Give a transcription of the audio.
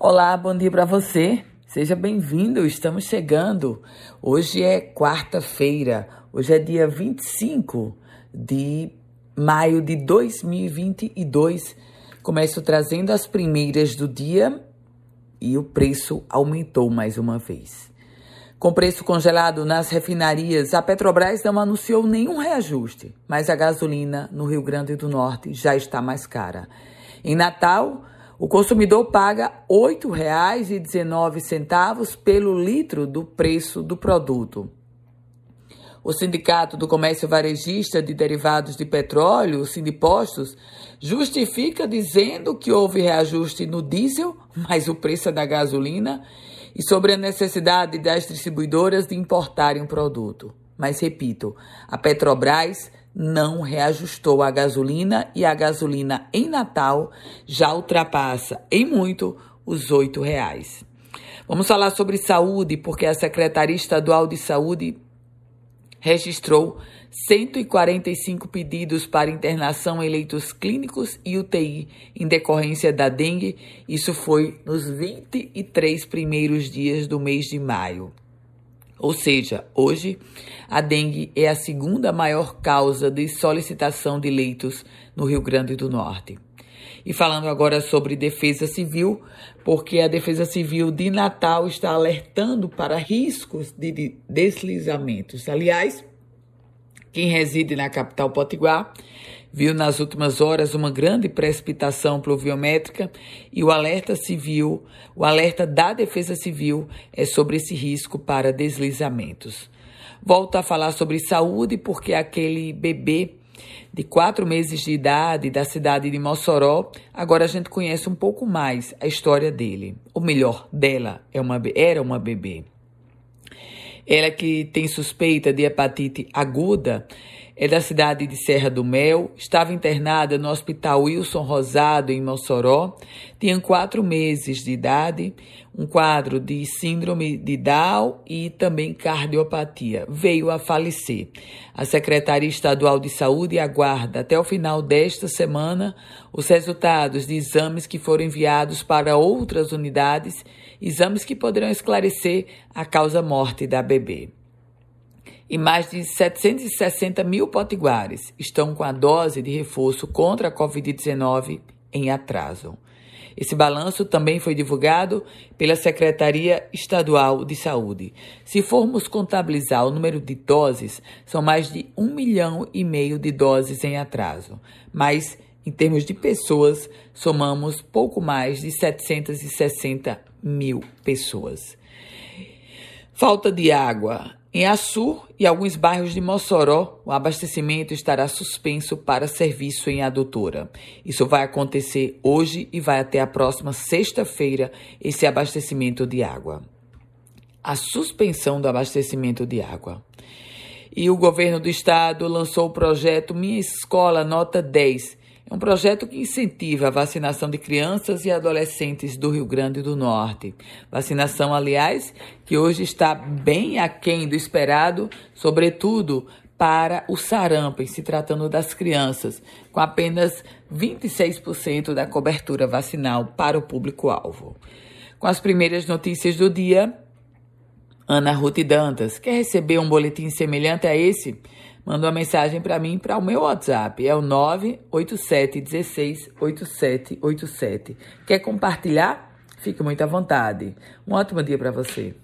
Olá, bom dia para você. Seja bem-vindo, estamos chegando. Hoje é quarta-feira, hoje é dia 25 de maio de 2022. Começo trazendo as primeiras do dia e o preço aumentou mais uma vez. Com preço congelado nas refinarias, a Petrobras não anunciou nenhum reajuste, mas a gasolina no Rio Grande do Norte já está mais cara. Em Natal, o consumidor paga R$ 8,19 pelo litro do preço do produto. O Sindicato do Comércio Varejista de Derivados de Petróleo, o Sindipostos, justifica dizendo que houve reajuste no diesel, mas o preço é da gasolina, e sobre a necessidade das distribuidoras de importarem o produto. Mas repito, a Petrobras não reajustou a gasolina e a gasolina em Natal já ultrapassa em muito os R$ reais. Vamos falar sobre saúde, porque a Secretaria Estadual de Saúde registrou 145 pedidos para internação em leitos clínicos e UTI em decorrência da dengue. Isso foi nos 23 primeiros dias do mês de maio. Ou seja, hoje a dengue é a segunda maior causa de solicitação de leitos no Rio Grande do Norte. E falando agora sobre defesa civil, porque a Defesa Civil de Natal está alertando para riscos de deslizamentos. Aliás, quem reside na capital Potiguar viu nas últimas horas uma grande precipitação pluviométrica e o alerta civil, o alerta da Defesa Civil é sobre esse risco para deslizamentos. Volto a falar sobre saúde porque aquele bebê de quatro meses de idade da cidade de Mossoró, agora a gente conhece um pouco mais a história dele. Ou melhor, dela, é uma, era uma bebê. Ela que tem suspeita de hepatite aguda é da cidade de Serra do Mel, estava internada no Hospital Wilson Rosado, em Mossoró, tinha quatro meses de idade, um quadro de síndrome de Down e também cardiopatia. Veio a falecer. A Secretaria Estadual de Saúde aguarda até o final desta semana os resultados de exames que foram enviados para outras unidades, exames que poderão esclarecer a causa-morte da bebê e mais de 760 mil potiguares estão com a dose de reforço contra a Covid-19 em atraso. Esse balanço também foi divulgado pela Secretaria Estadual de Saúde. Se formos contabilizar o número de doses, são mais de um milhão e meio de doses em atraso. Mas, em termos de pessoas, somamos pouco mais de 760 mil pessoas. Falta de água. Em Açu e alguns bairros de Mossoró, o abastecimento estará suspenso para serviço em adutora. Isso vai acontecer hoje e vai até a próxima sexta-feira esse abastecimento de água. A suspensão do abastecimento de água. E o governo do estado lançou o projeto Minha Escola Nota 10, é um projeto que incentiva a vacinação de crianças e adolescentes do Rio Grande do Norte. Vacinação, aliás, que hoje está bem aquém do esperado, sobretudo para o sarampo, em se tratando das crianças, com apenas 26% da cobertura vacinal para o público-alvo. Com as primeiras notícias do dia, Ana Ruth Dantas quer receber um boletim semelhante a esse? Manda uma mensagem para mim para o meu WhatsApp, é o 987168787. Quer compartilhar? Fique muito à vontade. Um ótimo dia para você.